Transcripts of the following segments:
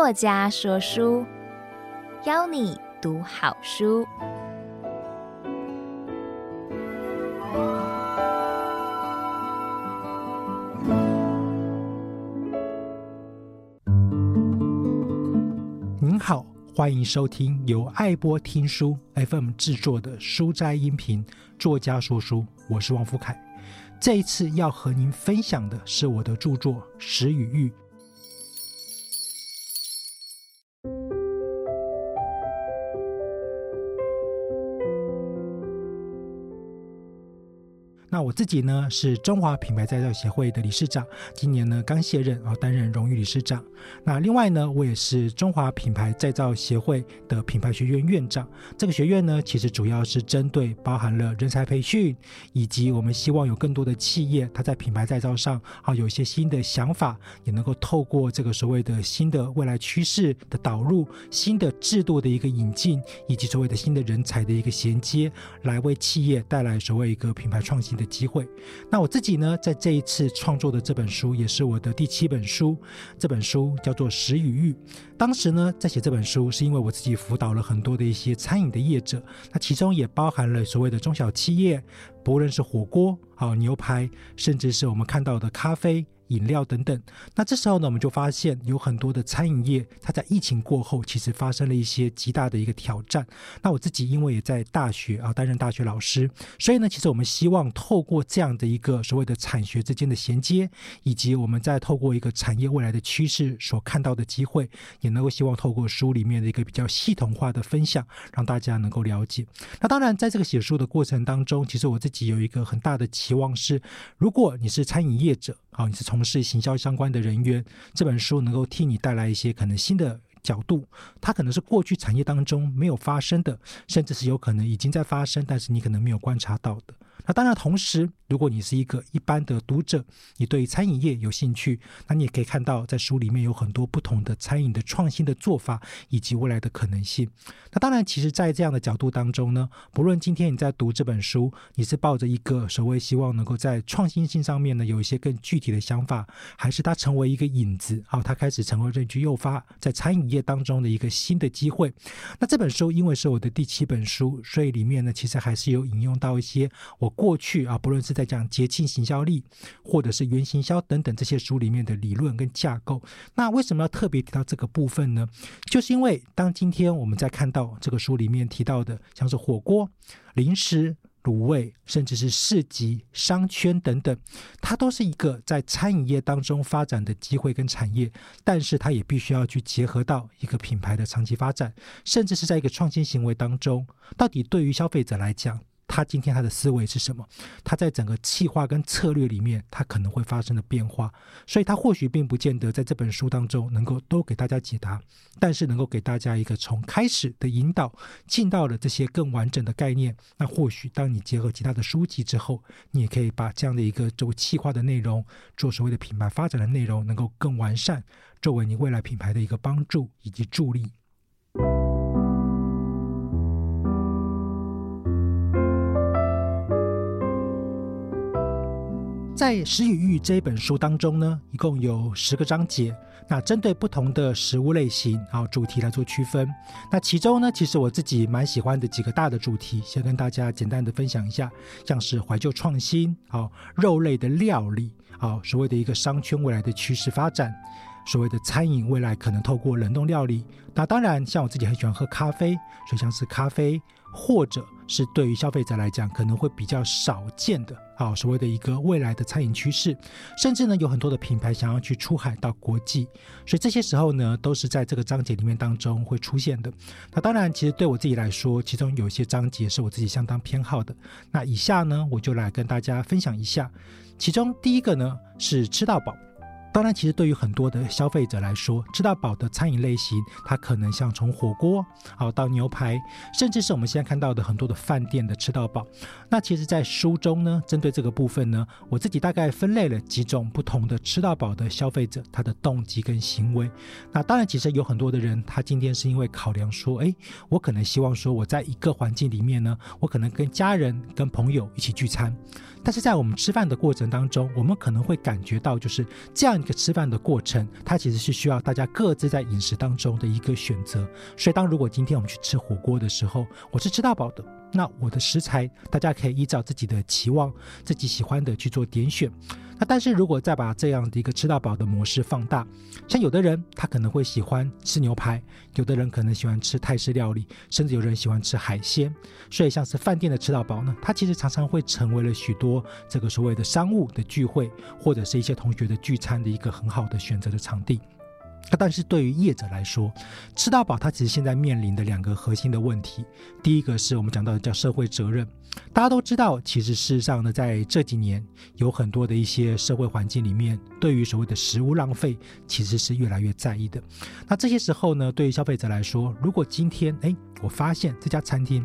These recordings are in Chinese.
作家说书，邀你读好书。您好，欢迎收听由爱播听书 FM 制作的书斋音频作家说书，我是王福凯。这一次要和您分享的是我的著作《食与欲》。那我自己呢，是中华品牌再造协会的理事长，今年呢刚卸任啊，担任荣誉理事长。那另外呢，我也是中华品牌再造协会的品牌学院院长。这个学院呢，其实主要是针对包含了人才培训，以及我们希望有更多的企业，它在品牌再造上啊有一些新的想法，也能够透过这个所谓的新的未来趋势的导入，新的制度的一个引进，以及所谓的新的人才的一个衔接，来为企业带来所谓一个品牌创新的机会。那我自己呢，在这一次创作的这本书也是我的第七本书。这本书叫做《食与欲》。当时呢，在写这本书，是因为我自己辅导了很多的一些餐饮的业者，那其中也包含了所谓的中小企业，不论是火锅、好牛排，甚至是我们看到的咖啡。饮料等等，那这时候呢，我们就发现有很多的餐饮业，它在疫情过后，其实发生了一些极大的一个挑战。那我自己因为也在大学啊担任大学老师，所以呢，其实我们希望透过这样的一个所谓的产学之间的衔接，以及我们在透过一个产业未来的趋势所看到的机会，也能够希望透过书里面的一个比较系统化的分享，让大家能够了解。那当然，在这个写书的过程当中，其实我自己有一个很大的期望是，如果你是餐饮业者，好，你是从是行销相关的人员，这本书能够替你带来一些可能新的角度，它可能是过去产业当中没有发生的，甚至是有可能已经在发生，但是你可能没有观察到的。那当然，同时，如果你是一个一般的读者，你对餐饮业有兴趣，那你也可以看到，在书里面有很多不同的餐饮的创新的做法，以及未来的可能性。那当然，其实，在这样的角度当中呢，不论今天你在读这本书，你是抱着一个所谓希望能够在创新性上面呢有一些更具体的想法，还是它成为一个引子啊，它开始成为这句诱发在餐饮业当中的一个新的机会。那这本书因为是我的第七本书，所以里面呢，其实还是有引用到一些我。过去啊，不论是在讲节庆行销力，或者是原行销等等这些书里面的理论跟架构，那为什么要特别提到这个部分呢？就是因为当今天我们在看到这个书里面提到的，像是火锅、零食、卤味，甚至是市集、商圈等等，它都是一个在餐饮业当中发展的机会跟产业，但是它也必须要去结合到一个品牌的长期发展，甚至是在一个创新行为当中，到底对于消费者来讲。他今天他的思维是什么？他在整个企划跟策略里面，他可能会发生的变化，所以他或许并不见得在这本书当中能够都给大家解答，但是能够给大家一个从开始的引导，进到了这些更完整的概念。那或许当你结合其他的书籍之后，你也可以把这样的一个做企划的内容，做所谓的品牌发展的内容，能够更完善，作为你未来品牌的一个帮助以及助力。在《食与欲》这本书当中呢，一共有十个章节。那针对不同的食物类型啊主题来做区分。那其中呢，其实我自己蛮喜欢的几个大的主题，先跟大家简单的分享一下，像是怀旧创新啊、肉类的料理啊、所谓的一个商圈未来的趋势发展，所谓的餐饮未来可能透过冷冻料理。那当然，像我自己很喜欢喝咖啡，所以像是咖啡。或者是对于消费者来讲，可能会比较少见的，啊，所谓的一个未来的餐饮趋势，甚至呢，有很多的品牌想要去出海到国际，所以这些时候呢，都是在这个章节里面当中会出现的。那当然，其实对我自己来说，其中有一些章节是我自己相当偏好的。那以下呢，我就来跟大家分享一下，其中第一个呢是吃到饱。当然，其实对于很多的消费者来说，吃到饱的餐饮类型，它可能像从火锅，好到牛排，甚至是我们现在看到的很多的饭店的吃到饱。那其实，在书中呢，针对这个部分呢，我自己大概分类了几种不同的吃到饱的消费者，他的动机跟行为。那当然，其实有很多的人，他今天是因为考量说，哎，我可能希望说，我在一个环境里面呢，我可能跟家人、跟朋友一起聚餐。但是在我们吃饭的过程当中，我们可能会感觉到，就是这样一个吃饭的过程，它其实是需要大家各自在饮食当中的一个选择。所以，当如果今天我们去吃火锅的时候，我是吃到饱的，那我的食材大家可以依照自己的期望、自己喜欢的去做点选。那但是如果再把这样的一个吃到饱的模式放大，像有的人他可能会喜欢吃牛排，有的人可能喜欢吃泰式料理，甚至有人喜欢吃海鲜。所以像是饭店的吃到饱呢，它其实常常会成为了许多这个所谓的商务的聚会，或者是一些同学的聚餐的一个很好的选择的场地。但是对于业者来说，吃到饱，它其实现在面临的两个核心的问题。第一个是我们讲到的叫社会责任。大家都知道，其实事实上呢，在这几年有很多的一些社会环境里面，对于所谓的食物浪费，其实是越来越在意的。那这些时候呢，对于消费者来说，如果今天哎，我发现这家餐厅，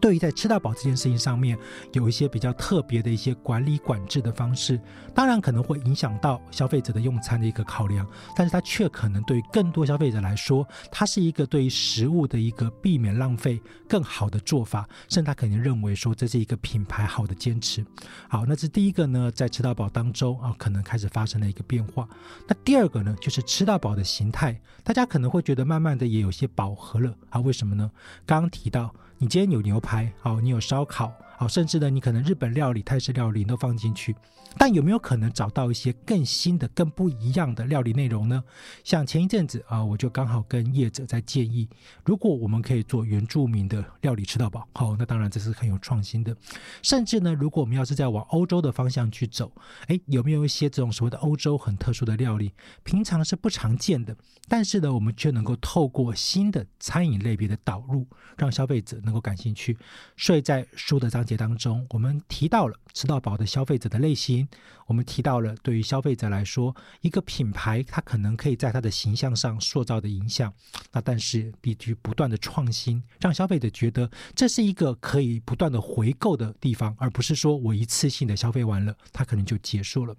对于在吃到饱这件事情上面，有一些比较特别的一些管理管制的方式，当然可能会影响到消费者的用餐的一个考量，但是它却可能对更多消费者来说，它是一个对于食物的一个避免浪费更好的做法，甚至他可能认为说这是一个品牌好的坚持。好，那是第一个呢，在吃到饱当中啊，可能开始发生了一个变化。那第二个呢，就是吃到饱的形态，大家可能会觉得慢慢的也有些饱和了啊？为什么呢？刚刚提到。你今天有牛排，好，你有烧烤，好，甚至呢，你可能日本料理、泰式料理都放进去，但有没有可能找到一些更新的、更不一样的料理内容呢？像前一阵子啊，我就刚好跟业者在建议，如果我们可以做原住民的料理吃到饱，好，那当然这是很有创新的。甚至呢，如果我们要是在往欧洲的方向去走，诶，有没有一些这种所谓的欧洲很特殊的料理，平常是不常见的，但是呢，我们却能够透过新的餐饮类别的导入，让消费者能够感兴趣。所以在书的章节当中，我们提到了吃到饱的消费者的类型，我们提到了对于消费者来说，一个品牌它可能可以在它的形象上塑造的影响。那但是必须不断的创新，让消费者觉得这是一个可以不断的回购的地方，而不是说我一次性的消费完了，它可能就结束了。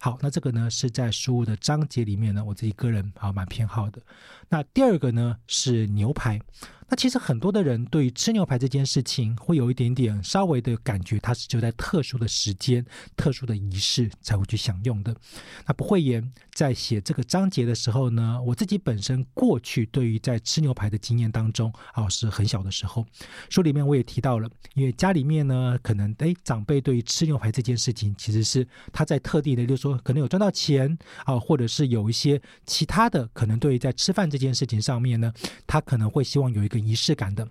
好，那这个呢是在书的章节里面呢，我自己个人啊蛮偏好的。那第二个呢是牛排。那其实很多的人对于吃牛排这件事情，会有一点点稍微的感觉，它是就在特殊的时间、特殊的仪式才会去享用的。那不会言，在写这个章节的时候呢，我自己本身过去对于在吃牛排的经验当中，啊，是很小的时候，书里面我也提到了，因为家里面呢，可能诶长辈对于吃牛排这件事情，其实是他在特地的，就是说可能有赚到钱啊，或者是有一些其他的，可能对于在吃饭这件事情上面呢，他可能会希望有一个。仪式感的，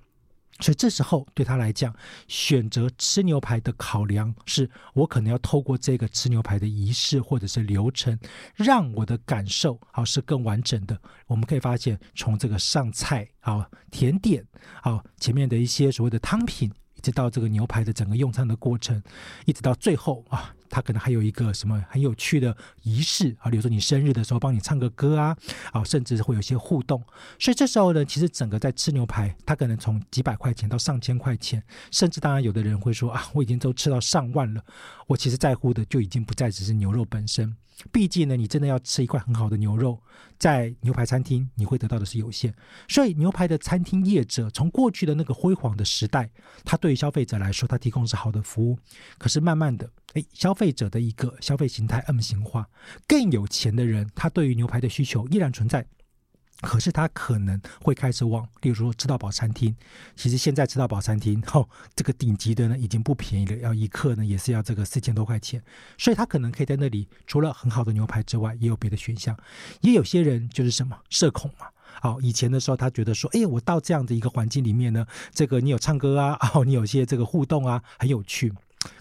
所以这时候对他来讲，选择吃牛排的考量是，我可能要透过这个吃牛排的仪式或者是流程，让我的感受啊是更完整的。我们可以发现，从这个上菜啊、甜点啊、前面的一些所谓的汤品，一直到这个牛排的整个用餐的过程，一直到最后啊。他可能还有一个什么很有趣的仪式啊，比如说你生日的时候帮你唱个歌啊，啊，甚至会有些互动。所以这时候呢，其实整个在吃牛排，他可能从几百块钱到上千块钱，甚至当然有的人会说啊，我已经都吃到上万了。我其实在乎的就已经不再只是牛肉本身。毕竟呢，你真的要吃一块很好的牛肉，在牛排餐厅你会得到的是有限。所以牛排的餐厅业者从过去的那个辉煌的时代，他对于消费者来说，他提供是好的服务。可是慢慢的，哎，消费者的一个消费形态 M 型化，更有钱的人，他对于牛排的需求依然存在。可是他可能会开始往，例如说吃到饱餐厅。其实现在吃到饱餐厅，哦，这个顶级的呢已经不便宜了，要一客呢也是要这个四千多块钱。所以他可能可以在那里，除了很好的牛排之外，也有别的选项。也有些人就是什么社恐嘛，好，以前的时候他觉得说，哎，我到这样的一个环境里面呢，这个你有唱歌啊，哦，你有些这个互动啊，很有趣。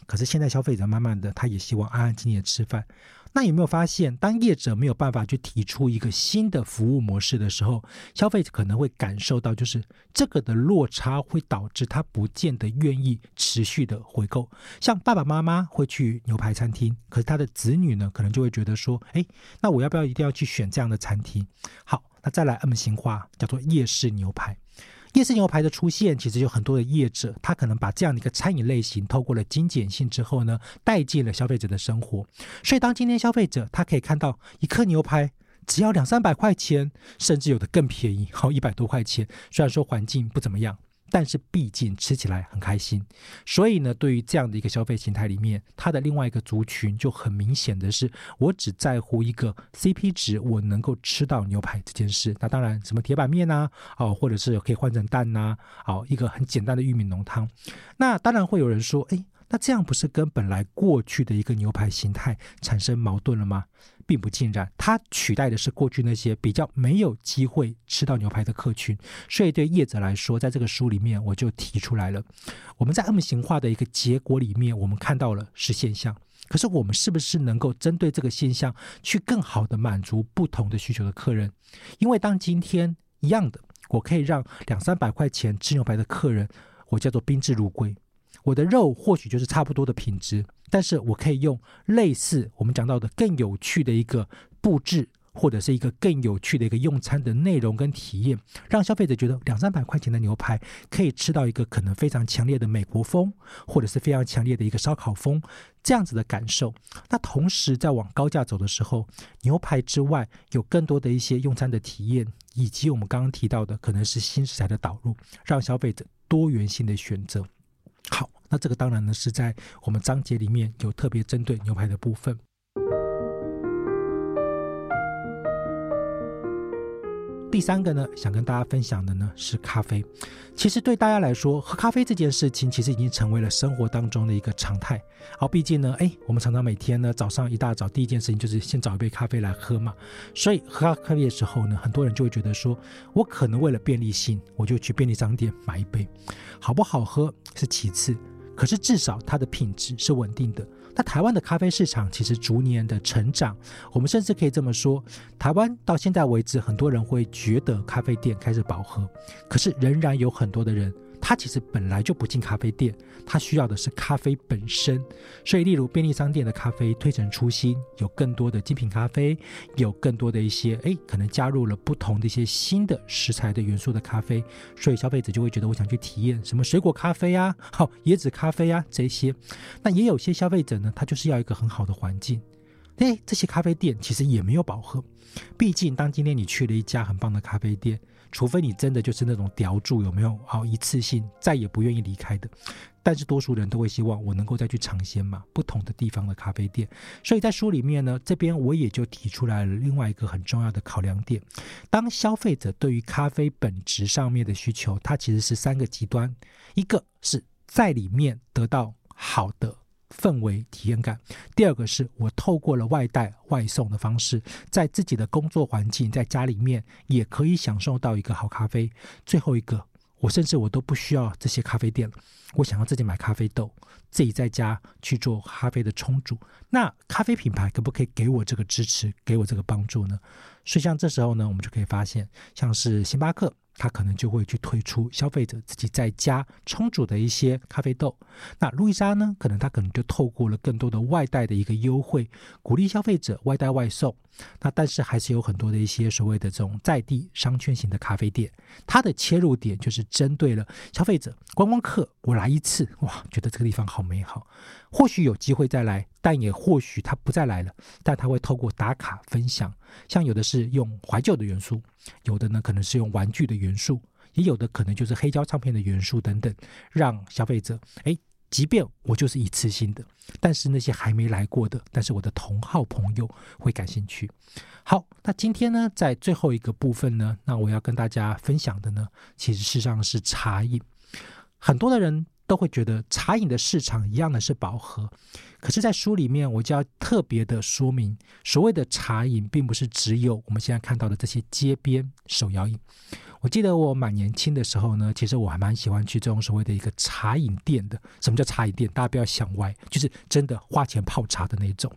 可是现在消费者慢慢的，他也希望安安静静的吃饭。那有没有发现，当业者没有办法去提出一个新的服务模式的时候，消费者可能会感受到，就是这个的落差会导致他不见得愿意持续的回购。像爸爸妈妈会去牛排餐厅，可是他的子女呢，可能就会觉得说，哎，那我要不要一定要去选这样的餐厅？好，那再来 M 型化，叫做夜市牛排。夜市牛排的出现，其实有很多的业者，他可能把这样的一个餐饮类型，透过了精简性之后呢，带进了消费者的生活。所以，当今天消费者他可以看到一客牛排只要两三百块钱，甚至有的更便宜，好一百多块钱。虽然说环境不怎么样，但是毕竟吃起来很开心。所以呢，对于这样的一个消费形态里面，它的另外一个族群就很明显的是，我只在乎一个 CP 值，我能够吃到牛排这件事。那当然，什么铁板面呐，哦，或者是可以换成蛋呐，哦，一个很简单的玉米浓汤。那当然会有人说，哎。那这样不是跟本来过去的一个牛排形态产生矛盾了吗？并不尽然，它取代的是过去那些比较没有机会吃到牛排的客群。所以对业者来说，在这个书里面我就提出来了，我们在 M 型化的一个结果里面，我们看到了是现象，可是我们是不是能够针对这个现象去更好的满足不同的需求的客人？因为当今天一样的，我可以让两三百块钱吃牛排的客人，我叫做宾至如归。我的肉或许就是差不多的品质，但是我可以用类似我们讲到的更有趣的一个布置，或者是一个更有趣的一个用餐的内容跟体验，让消费者觉得两三百块钱的牛排可以吃到一个可能非常强烈的美国风，或者是非常强烈的一个烧烤风这样子的感受。那同时在往高价走的时候，牛排之外有更多的一些用餐的体验，以及我们刚刚提到的可能是新食材的导入，让消费者多元性的选择。好。那这个当然呢，是在我们章节里面有特别针对牛排的部分。第三个呢，想跟大家分享的呢是咖啡。其实对大家来说，喝咖啡这件事情其实已经成为了生活当中的一个常态。好，毕竟呢，哎，我们常常每天呢早上一大早第一件事情就是先找一杯咖啡来喝嘛。所以喝咖啡的时候呢，很多人就会觉得说，我可能为了便利性，我就去便利商店买一杯，好不好喝是其次。可是至少它的品质是稳定的。那台湾的咖啡市场其实逐年的成长，我们甚至可以这么说，台湾到现在为止，很多人会觉得咖啡店开始饱和，可是仍然有很多的人。他其实本来就不进咖啡店，他需要的是咖啡本身。所以，例如便利商店的咖啡推陈出新，有更多的精品咖啡，有更多的一些哎，可能加入了不同的一些新的食材的元素的咖啡。所以消费者就会觉得，我想去体验什么水果咖啡啊，好椰子咖啡啊这些。那也有些消费者呢，他就是要一个很好的环境。哎，这些咖啡店其实也没有饱和。毕竟，当今天你去了一家很棒的咖啡店。除非你真的就是那种叼住有没有好一次性再也不愿意离开的，但是多数人都会希望我能够再去尝鲜嘛，不同的地方的咖啡店。所以在书里面呢，这边我也就提出来了另外一个很重要的考量点：当消费者对于咖啡本质上面的需求，它其实是三个极端，一个是在里面得到好的。氛围体验感。第二个是我透过了外带外送的方式，在自己的工作环境，在家里面也可以享受到一个好咖啡。最后一个，我甚至我都不需要这些咖啡店了，我想要自己买咖啡豆，自己在家去做咖啡的冲煮。那咖啡品牌可不可以给我这个支持，给我这个帮助呢？所以像这时候呢，我们就可以发现，像是星巴克。他可能就会去推出消费者自己在家冲煮的一些咖啡豆。那路易莎呢？可能他可能就透过了更多的外带的一个优惠，鼓励消费者外带外送。那但是还是有很多的一些所谓的这种在地商圈型的咖啡店，它的切入点就是针对了消费者观光客。我来一次，哇，觉得这个地方好美好，或许有机会再来，但也或许他不再来了。但他会透过打卡分享，像有的是用怀旧的元素，有的呢可能是用玩具的元素，元素也有的可能就是黑胶唱片的元素等等，让消费者诶。即便我就是一次性的，但是那些还没来过的，但是我的同好朋友会感兴趣。好，那今天呢，在最后一个部分呢，那我要跟大家分享的呢，其实事实上是茶饮。很多的人都会觉得茶饮的市场一样的是饱和，可是，在书里面我就要特别的说明，所谓的茶饮，并不是只有我们现在看到的这些街边手摇饮。我记得我蛮年轻的时候呢，其实我还蛮喜欢去这种所谓的一个茶饮店的。什么叫茶饮店？大家不要想歪，就是真的花钱泡茶的那种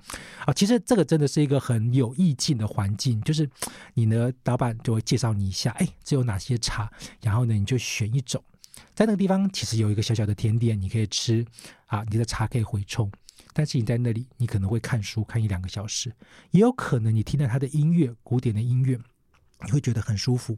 啊。其实这个真的是一个很有意境的环境，就是你呢，老板就会介绍你一下，哎，这有哪些茶，然后呢，你就选一种。在那个地方其实有一个小小的甜点，你可以吃啊，你的茶可以回冲。但是你在那里，你可能会看书看一两个小时，也有可能你听到他的音乐，古典的音乐。你会觉得很舒服，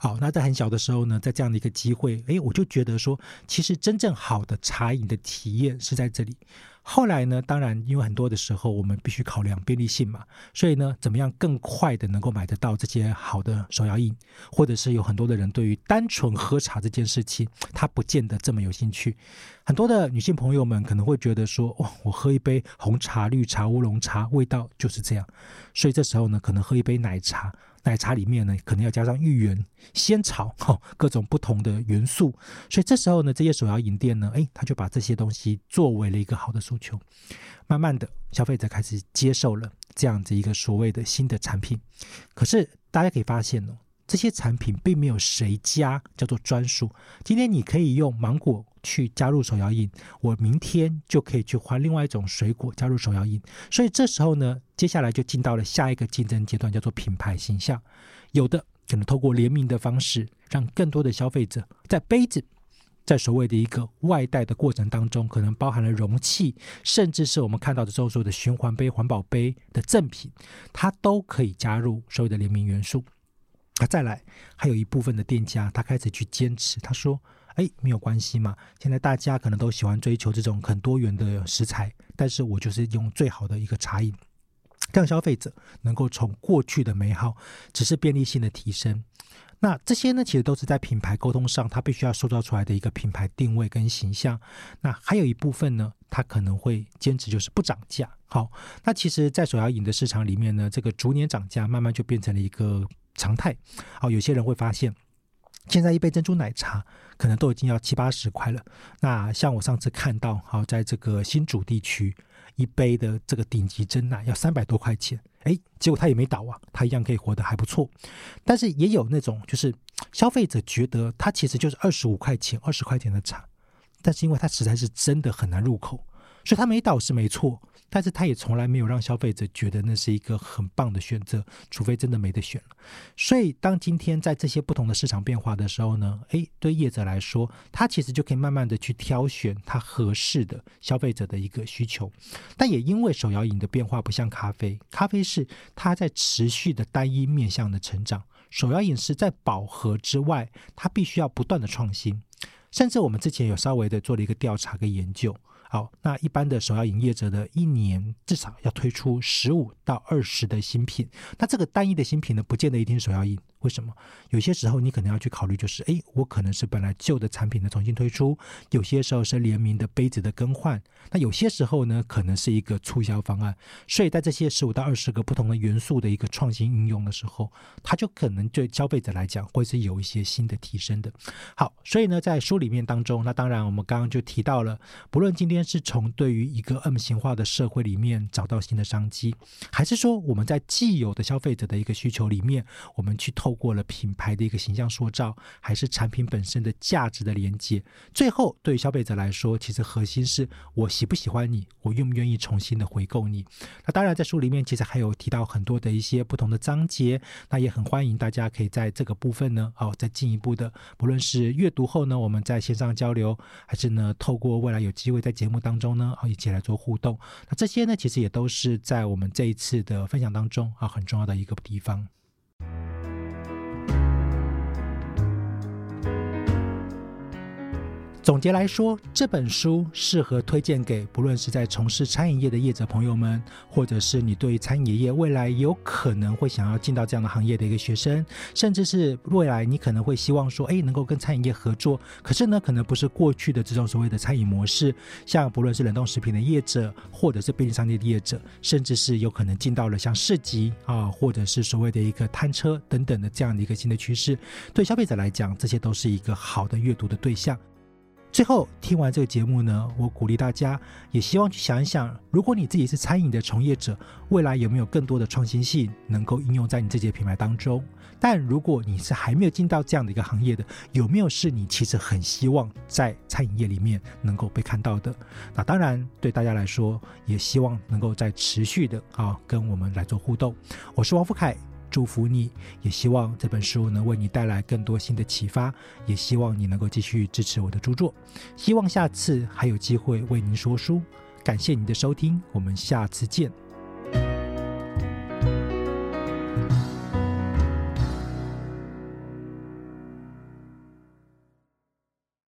好，那在很小的时候呢，在这样的一个机会，诶，我就觉得说，其实真正好的茶饮的体验是在这里。后来呢，当然因为很多的时候我们必须考量便利性嘛，所以呢，怎么样更快的能够买得到这些好的手摇饮，或者是有很多的人对于单纯喝茶这件事情，他不见得这么有兴趣。很多的女性朋友们可能会觉得说，哇，我喝一杯红茶、绿茶、乌龙茶，味道就是这样。所以这时候呢，可能喝一杯奶茶。奶茶里面呢，可能要加上芋圆、仙草，哈，各种不同的元素。所以这时候呢，这些手摇饮店呢，哎，他就把这些东西作为了一个好的诉求。慢慢的，消费者开始接受了这样子一个所谓的新的产品。可是大家可以发现哦，这些产品并没有谁家叫做专属。今天你可以用芒果去加入手摇饮，我明天就可以去换另外一种水果加入手摇饮。所以这时候呢，接下来就进到了下一个竞争阶段，叫做品牌形象。有的可能透过联名的方式，让更多的消费者在杯子，在所谓的一个外带的过程当中，可能包含了容器，甚至是我们看到的所有的循环杯、环保杯的赠品，它都可以加入所谓的联名元素。那再来，还有一部分的店家，他开始去坚持，他说：“哎，没有关系嘛，现在大家可能都喜欢追求这种很多元的食材，但是我就是用最好的一个茶饮，让消费者能够从过去的美好，只是便利性的提升。那这些呢，其实都是在品牌沟通上，他必须要塑造出来的一个品牌定位跟形象。那还有一部分呢，他可能会坚持就是不涨价。好，那其实，在手摇饮的市场里面呢，这个逐年涨价，慢慢就变成了一个。常态，好，有些人会发现，现在一杯珍珠奶茶可能都已经要七八十块了。那像我上次看到，好，在这个新竹地区，一杯的这个顶级珍奶要三百多块钱，哎，结果他也没倒啊，他一样可以活得还不错。但是也有那种，就是消费者觉得它其实就是二十五块钱、二十块钱的茶，但是因为它实在是真的很难入口，所以它没倒是没错。但是他也从来没有让消费者觉得那是一个很棒的选择，除非真的没得选了。所以，当今天在这些不同的市场变化的时候呢，诶，对业者来说，他其实就可以慢慢的去挑选他合适的消费者的一个需求。但也因为手摇饮的变化不像咖啡，咖啡是它在持续的单一面向的成长，手摇饮是在饱和之外，它必须要不断的创新。甚至我们之前有稍微的做了一个调查跟研究。好，那一般的首要营业者的一年至少要推出十五到二十的新品。那这个单一的新品呢，不见得一定首要营。为什么？有些时候你可能要去考虑，就是哎，我可能是本来旧的产品的重新推出；有些时候是联名的杯子的更换；那有些时候呢，可能是一个促销方案。所以在这些十五到二十个不同的元素的一个创新应用的时候，它就可能对消费者来讲会是有一些新的提升的。好，所以呢，在书里面当中，那当然我们刚刚就提到了，不论今天。是从对于一个 M 型化的社会里面找到新的商机，还是说我们在既有的消费者的一个需求里面，我们去透透过了品牌的一个形象塑造，还是产品本身的价值的连接？最后，对于消费者来说，其实核心是我喜不喜欢你，我愿不愿意重新的回购你。那当然，在书里面其实还有提到很多的一些不同的章节，那也很欢迎大家可以在这个部分呢，哦，再进一步的，不论是阅读后呢，我们在线上交流，还是呢，透过未来有机会在节目当中呢，啊，一起来做互动。那这些呢，其实也都是在我们这一次的分享当中啊，很重要的一个地方。总结来说，这本书适合推荐给不论是在从事餐饮业的业者朋友们，或者是你对餐饮业未来有可能会想要进到这样的行业的一个学生，甚至是未来你可能会希望说，哎，能够跟餐饮业合作，可是呢，可能不是过去的这种所谓的餐饮模式，像不论是冷冻食品的业者，或者是便利商店的业者，甚至是有可能进到了像市集啊，或者是所谓的一个摊车等等的这样的一个新的趋势，对消费者来讲，这些都是一个好的阅读的对象。最后听完这个节目呢，我鼓励大家，也希望去想一想，如果你自己是餐饮的从业者，未来有没有更多的创新性能够应用在你自己的品牌当中？但如果你是还没有进到这样的一个行业的，有没有是你其实很希望在餐饮业里面能够被看到的？那当然，对大家来说，也希望能够再持续的啊跟我们来做互动。我是王福凯。祝福你，也希望这本书能为你带来更多新的启发，也希望你能够继续支持我的著作。希望下次还有机会为您说书。感谢您的收听，我们下次见。